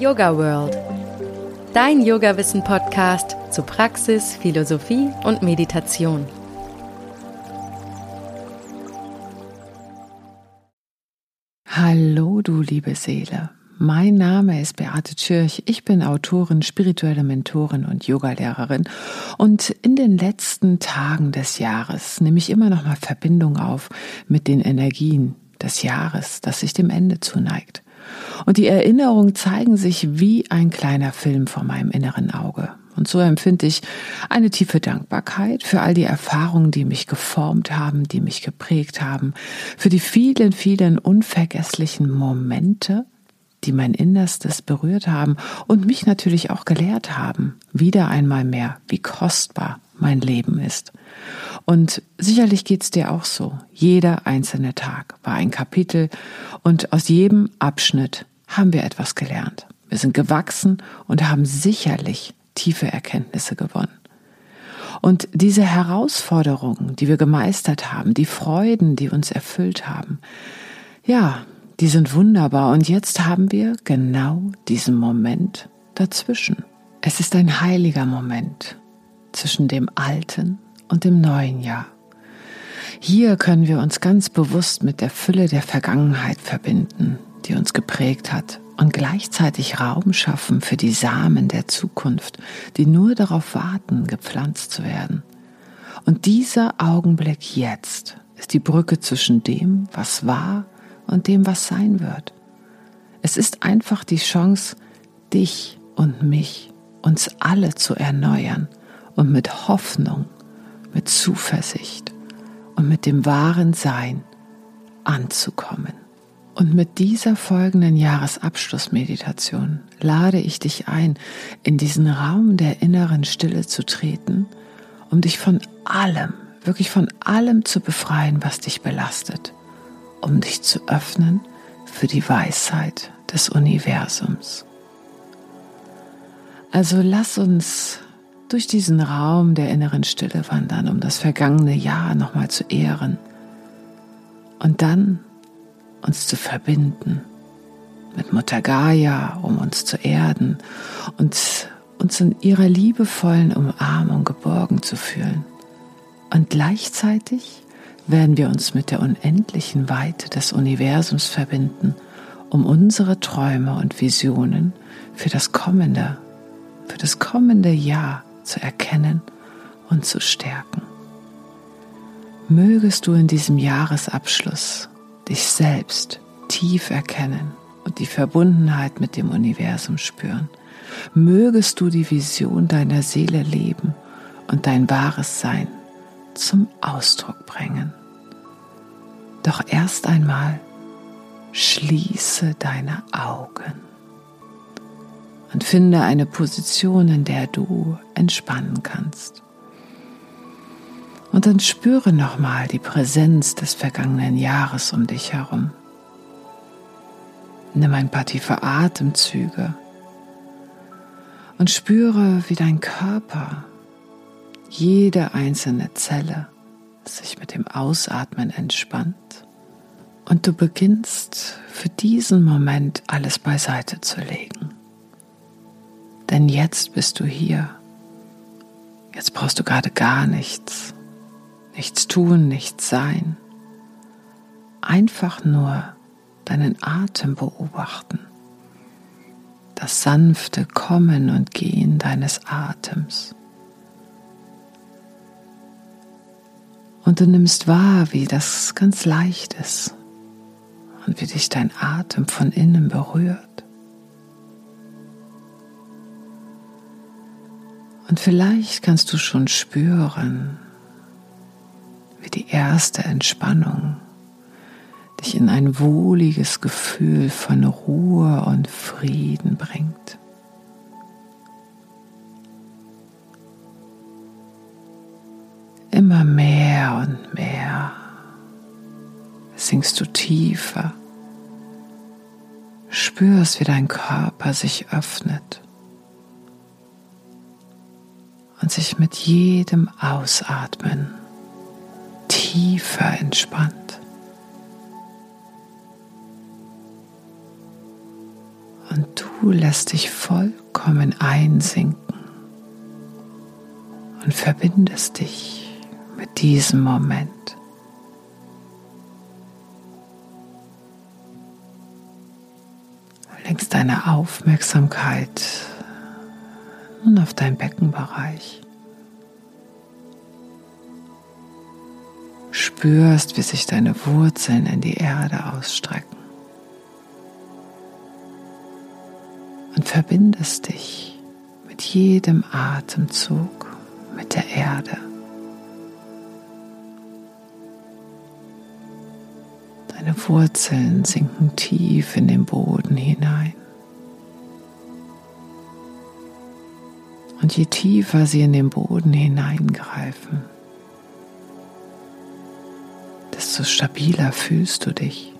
Yoga World. Dein Yoga-Wissen-Podcast zu Praxis, Philosophie und Meditation. Hallo, du liebe Seele. Mein Name ist Beate Tschirch. Ich bin Autorin, spirituelle Mentorin und Yogalehrerin. Und in den letzten Tagen des Jahres nehme ich immer noch mal Verbindung auf mit den Energien des Jahres, das sich dem Ende zuneigt. Und die Erinnerungen zeigen sich wie ein kleiner Film vor meinem inneren Auge. Und so empfinde ich eine tiefe Dankbarkeit für all die Erfahrungen, die mich geformt haben, die mich geprägt haben, für die vielen, vielen unvergesslichen Momente, die mein Innerstes berührt haben und mich natürlich auch gelehrt haben, wieder einmal mehr, wie kostbar mein Leben ist. Und sicherlich geht's dir auch so. Jeder einzelne Tag war ein Kapitel und aus jedem Abschnitt haben wir etwas gelernt. Wir sind gewachsen und haben sicherlich tiefe Erkenntnisse gewonnen. Und diese Herausforderungen, die wir gemeistert haben, die Freuden, die uns erfüllt haben, ja, die sind wunderbar. Und jetzt haben wir genau diesen Moment dazwischen. Es ist ein heiliger Moment zwischen dem alten und dem neuen Jahr. Hier können wir uns ganz bewusst mit der Fülle der Vergangenheit verbinden, die uns geprägt hat, und gleichzeitig Raum schaffen für die Samen der Zukunft, die nur darauf warten, gepflanzt zu werden. Und dieser Augenblick jetzt ist die Brücke zwischen dem, was war und dem, was sein wird. Es ist einfach die Chance, dich und mich, uns alle zu erneuern und mit Hoffnung, mit Zuversicht und mit dem wahren Sein anzukommen. Und mit dieser folgenden Jahresabschlussmeditation lade ich dich ein, in diesen Raum der inneren Stille zu treten, um dich von allem, wirklich von allem zu befreien, was dich belastet um dich zu öffnen für die Weisheit des Universums. Also lass uns durch diesen Raum der inneren Stille wandern, um das vergangene Jahr nochmal zu ehren. Und dann uns zu verbinden mit Mutter Gaia, um uns zu erden und uns in ihrer liebevollen Umarmung geborgen zu fühlen. Und gleichzeitig werden wir uns mit der unendlichen Weite des Universums verbinden, um unsere Träume und Visionen für das kommende, für das kommende Jahr zu erkennen und zu stärken. Mögest du in diesem Jahresabschluss dich selbst tief erkennen und die Verbundenheit mit dem Universum spüren. Mögest du die Vision deiner Seele leben und dein wahres Sein zum Ausdruck bringen. Doch erst einmal schließe deine Augen und finde eine Position, in der du entspannen kannst. Und dann spüre nochmal die Präsenz des vergangenen Jahres um dich herum. Nimm ein paar tiefe Atemzüge und spüre, wie dein Körper, jede einzelne Zelle sich mit dem Ausatmen entspannt und du beginnst für diesen Moment alles beiseite zu legen. Denn jetzt bist du hier. Jetzt brauchst du gerade gar nichts. Nichts tun, nichts sein. Einfach nur deinen Atem beobachten. Das sanfte Kommen und Gehen deines Atems. Und du nimmst wahr, wie das ganz leicht ist und wie dich dein Atem von innen berührt. Und vielleicht kannst du schon spüren, wie die erste Entspannung dich in ein wohliges Gefühl von Ruhe und Frieden bringt. Immer mehr und mehr sinkst du tiefer, spürst, wie dein Körper sich öffnet und sich mit jedem Ausatmen tiefer entspannt. Und du lässt dich vollkommen einsinken und verbindest dich mit diesem Moment. Lenkst deine Aufmerksamkeit nun auf deinen Beckenbereich. Spürst, wie sich deine Wurzeln in die Erde ausstrecken. Und verbindest dich mit jedem Atemzug mit der Erde. Deine Wurzeln sinken tief in den Boden hinein. Und je tiefer sie in den Boden hineingreifen, desto stabiler fühlst du dich.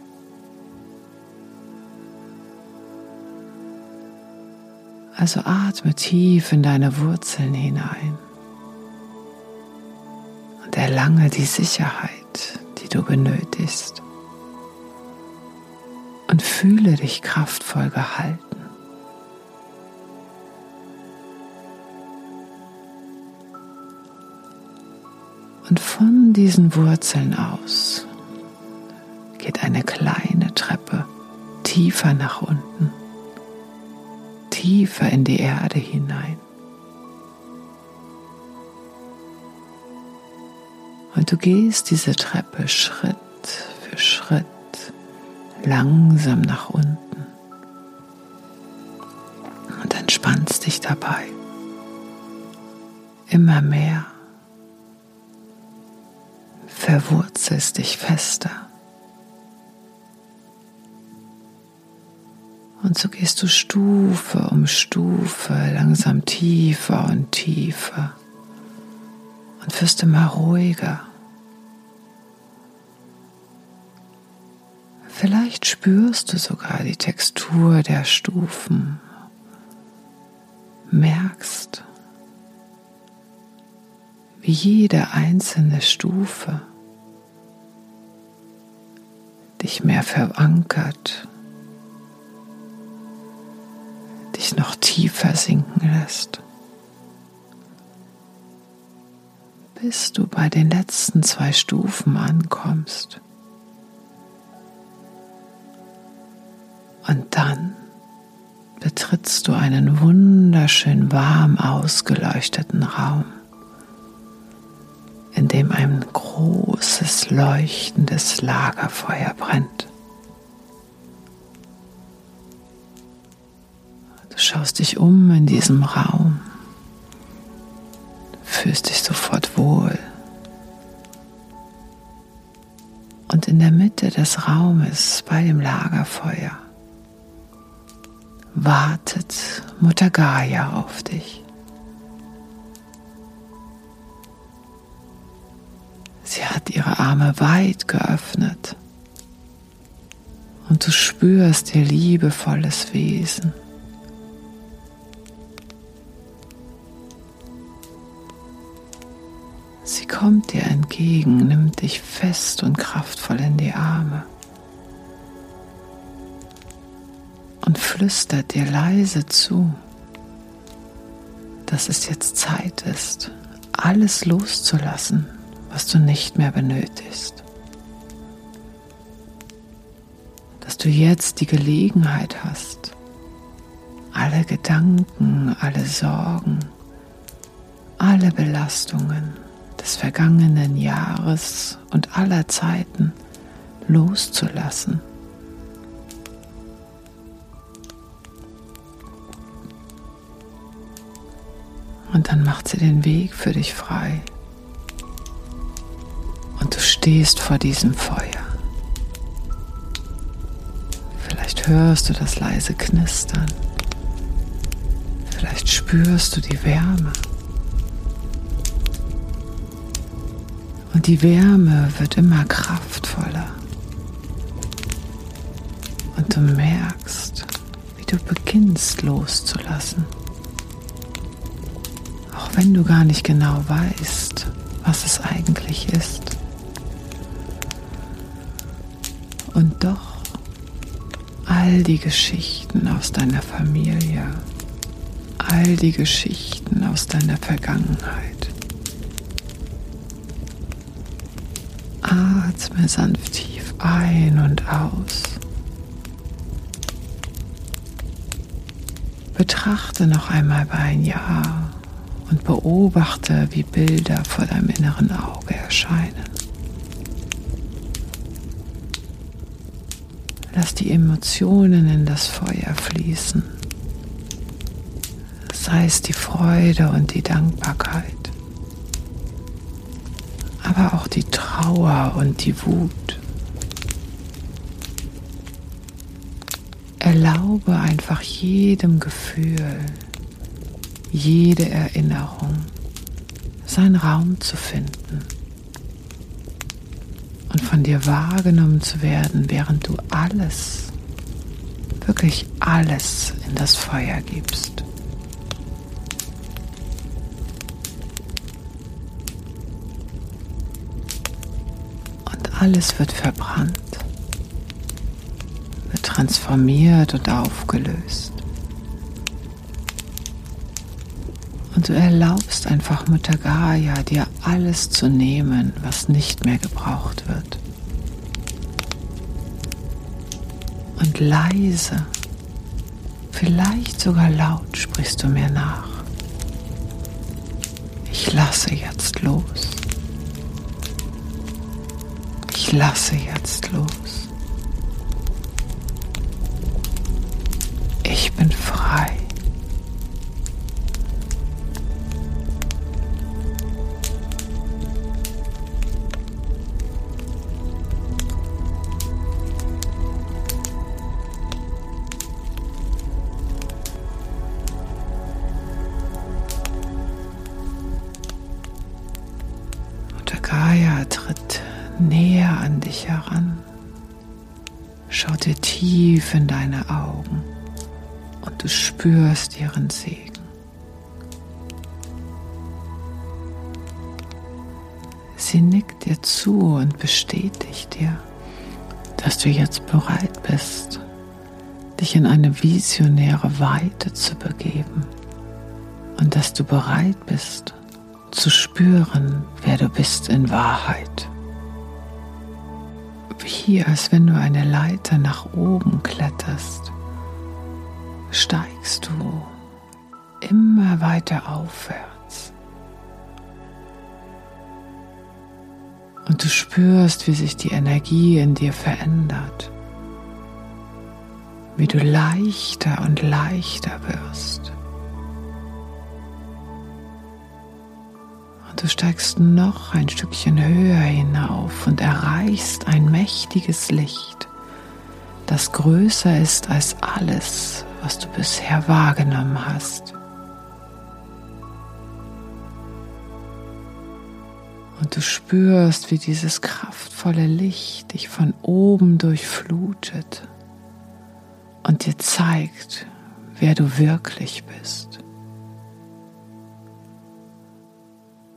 Also atme tief in deine Wurzeln hinein und erlange die Sicherheit, die du benötigst. Und fühle dich kraftvoll gehalten. Und von diesen Wurzeln aus geht eine kleine Treppe tiefer nach unten, tiefer in die Erde hinein. Und du gehst diese Treppe Schritt für Schritt langsam nach unten und entspannst dich dabei immer mehr verwurzelst dich fester. Und so gehst du Stufe um Stufe langsam tiefer und tiefer und wirst immer ruhiger. Vielleicht spürst du sogar die Textur der Stufen, merkst, wie jede einzelne Stufe dich mehr verankert, dich noch tiefer sinken lässt, bis du bei den letzten zwei Stufen ankommst. Und dann betrittst du einen wunderschön warm ausgeleuchteten Raum in dem ein großes leuchtendes Lagerfeuer brennt. Du schaust dich um in diesem Raum, fühlst dich sofort wohl. Und in der Mitte des Raumes bei dem Lagerfeuer wartet Mutter Gaia auf dich. Sie hat ihre Arme weit geöffnet. Und du spürst ihr liebevolles Wesen. Sie kommt dir entgegen, nimmt dich fest und kraftvoll in die Arme. Und flüstert dir leise zu, dass es jetzt Zeit ist, alles loszulassen, was du nicht mehr benötigst. Dass du jetzt die Gelegenheit hast, alle Gedanken, alle Sorgen, alle Belastungen des vergangenen Jahres und aller Zeiten loszulassen. Und dann macht sie den Weg für dich frei stehst vor diesem Feuer. Vielleicht hörst du das leise Knistern. Vielleicht spürst du die Wärme. Und die Wärme wird immer kraftvoller. Und du merkst, wie du beginnst loszulassen. Auch wenn du gar nicht genau weißt, was es eigentlich ist. All die Geschichten aus deiner Familie, all die Geschichten aus deiner Vergangenheit. Atme sanft tief ein und aus. Betrachte noch einmal bei ein Jahr und beobachte, wie Bilder vor deinem inneren Auge erscheinen. Lass die Emotionen in das Feuer fließen, sei es die Freude und die Dankbarkeit, aber auch die Trauer und die Wut. Erlaube einfach jedem Gefühl, jede Erinnerung seinen Raum zu finden von dir wahrgenommen zu werden, während du alles, wirklich alles in das Feuer gibst. Und alles wird verbrannt, wird transformiert und aufgelöst. Und du erlaubst einfach Mutter Gaia, dir alles zu nehmen, was nicht mehr gebraucht wird. Und leise, vielleicht sogar laut sprichst du mir nach. Ich lasse jetzt los. Ich lasse jetzt los. Ich bin frei. Schaut dir tief in deine Augen und du spürst ihren Segen. Sie nickt dir zu und bestätigt dir, dass du jetzt bereit bist, dich in eine visionäre Weite zu begeben und dass du bereit bist, zu spüren, wer du bist in Wahrheit. Wie als wenn du eine Leiter nach oben kletterst, steigst du immer weiter aufwärts. Und du spürst, wie sich die Energie in dir verändert, wie du leichter und leichter wirst. Du steigst noch ein Stückchen höher hinauf und erreichst ein mächtiges Licht, das größer ist als alles, was du bisher wahrgenommen hast. Und du spürst, wie dieses kraftvolle Licht dich von oben durchflutet und dir zeigt, wer du wirklich bist.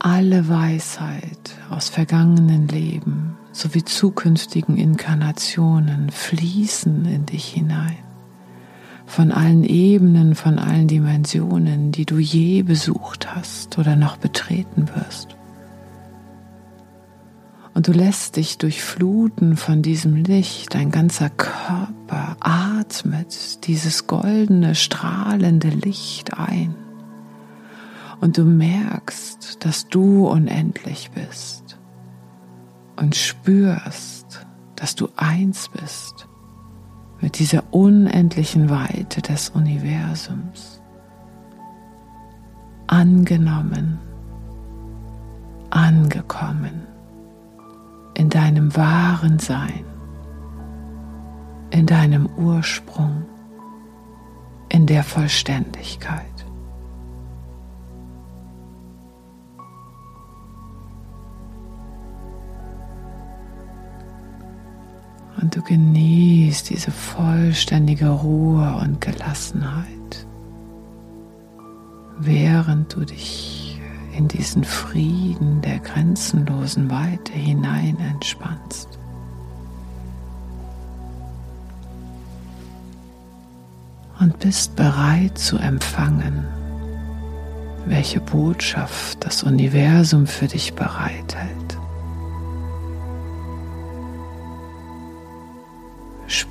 Alle Weisheit aus vergangenen Leben sowie zukünftigen Inkarnationen fließen in dich hinein. Von allen Ebenen, von allen Dimensionen, die du je besucht hast oder noch betreten wirst. Und du lässt dich durchfluten von diesem Licht, dein ganzer Körper atmet dieses goldene, strahlende Licht ein und du merkst, dass du unendlich bist und spürst, dass du eins bist mit dieser unendlichen Weite des Universums. Angenommen, angekommen in deinem wahren Sein, in deinem Ursprung, in der Vollständigkeit. Und du genießt diese vollständige Ruhe und Gelassenheit, während du dich in diesen Frieden der grenzenlosen Weite hinein entspannst. und bist bereit zu empfangen, welche Botschaft das Universum für dich bereithält.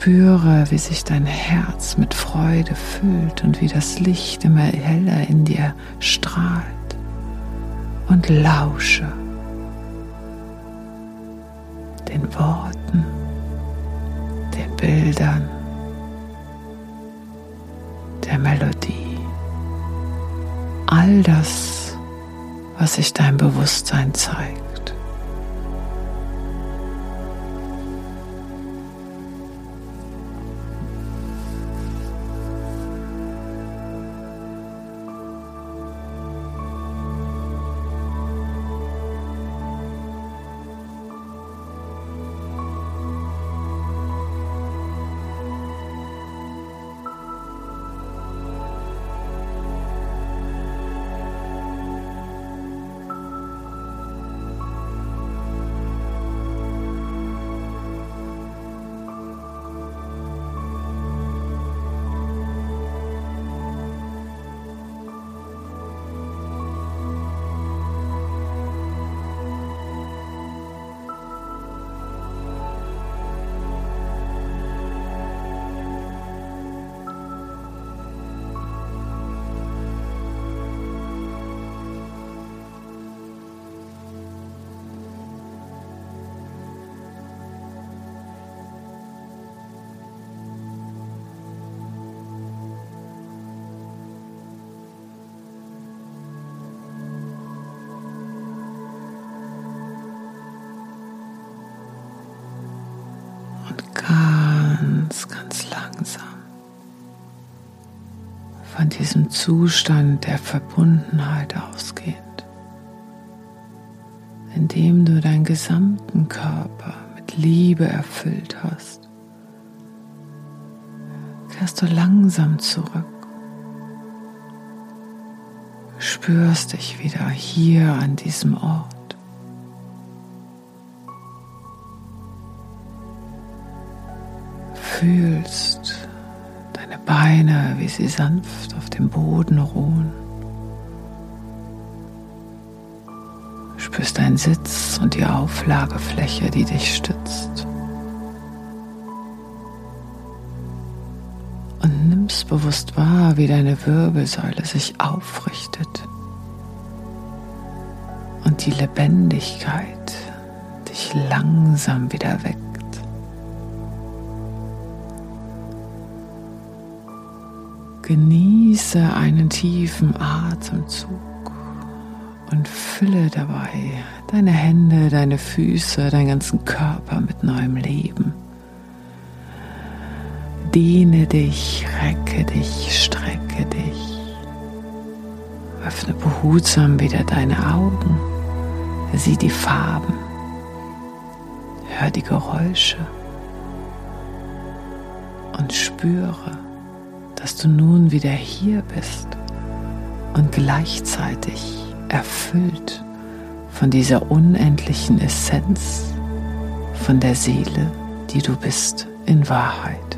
Spüre, wie sich dein Herz mit Freude füllt und wie das Licht immer heller in dir strahlt. Und lausche den Worten, den Bildern, der Melodie. All das, was sich dein Bewusstsein zeigt. Von diesem Zustand der Verbundenheit ausgehend, indem du deinen gesamten Körper mit Liebe erfüllt hast, kehrst du langsam zurück, spürst dich wieder hier an diesem Ort. fühlst Beine, wie sie sanft auf dem Boden ruhen. Spürst deinen Sitz und die Auflagefläche, die dich stützt. Und nimmst bewusst wahr, wie deine Wirbelsäule sich aufrichtet und die Lebendigkeit dich langsam wieder weckt. Genieße einen tiefen Atemzug und fülle dabei deine Hände, deine Füße, deinen ganzen Körper mit neuem Leben. Dehne dich, recke dich, strecke dich. Öffne behutsam wieder deine Augen. Sieh die Farben. Hör die Geräusche. Und spüre, dass du nun wieder hier bist und gleichzeitig erfüllt von dieser unendlichen Essenz, von der Seele, die du bist in Wahrheit.